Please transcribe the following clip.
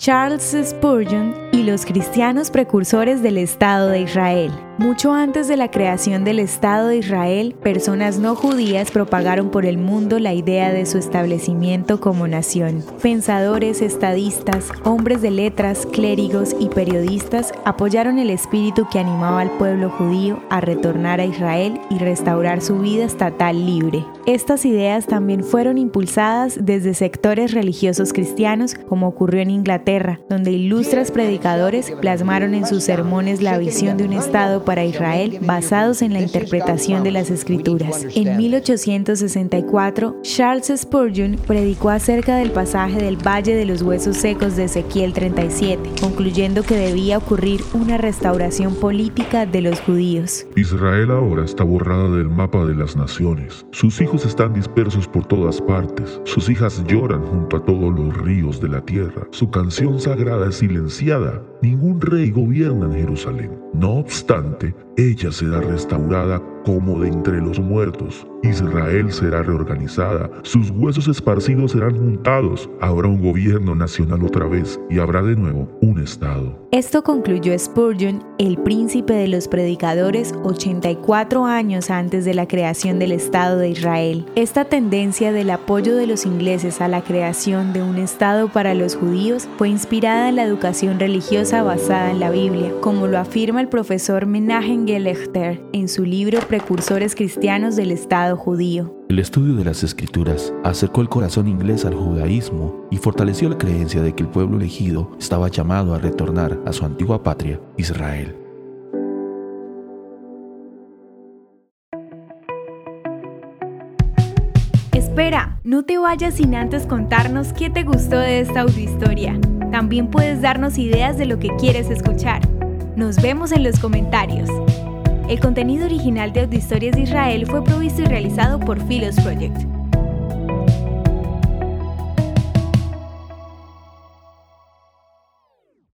Charles Spurgeon y los cristianos precursores del Estado de Israel. Mucho antes de la creación del Estado de Israel, personas no judías propagaron por el mundo la idea de su establecimiento como nación. Pensadores, estadistas, hombres de letras, clérigos y periodistas apoyaron el espíritu que animaba al pueblo judío a retornar a Israel y restaurar su vida estatal libre. Estas ideas también fueron impulsadas desde sectores religiosos cristianos, como ocurrió en Inglaterra, donde ilustres predicadores plasmaron en sus sermones la visión de un Estado para Israel basados en la interpretación de las escrituras. En 1864, Charles Spurgeon predicó acerca del pasaje del Valle de los Huesos Secos de Ezequiel 37, concluyendo que debía ocurrir una restauración política de los judíos. Israel ahora está borrada del mapa de las naciones. Sus hijos están dispersos por todas partes. Sus hijas lloran junto a todos los ríos de la tierra. Su canción sagrada es silenciada. Ningún rey gobierna en Jerusalén. No obstante, ella será restaurada como de entre los muertos. Israel será reorganizada, sus huesos esparcidos serán juntados, habrá un gobierno nacional otra vez y habrá de nuevo un Estado. Esto concluyó Spurgeon, el príncipe de los predicadores, 84 años antes de la creación del Estado de Israel. Esta tendencia del apoyo de los ingleses a la creación de un Estado para los judíos fue inspirada en la educación religiosa basada en la Biblia, como lo afirma el profesor Menachem Gelechter en su libro Precursores Cristianos del Estado Judío. El estudio de las escrituras acercó el corazón inglés al judaísmo y fortaleció la creencia de que el pueblo elegido estaba llamado a retornar a su antigua patria, Israel. Espera, no te vayas sin antes contarnos qué te gustó de esta audiohistoria. También puedes darnos ideas de lo que quieres escuchar. Nos vemos en los comentarios. El contenido original de Audiohistorias de Israel fue provisto y realizado por Philos Project.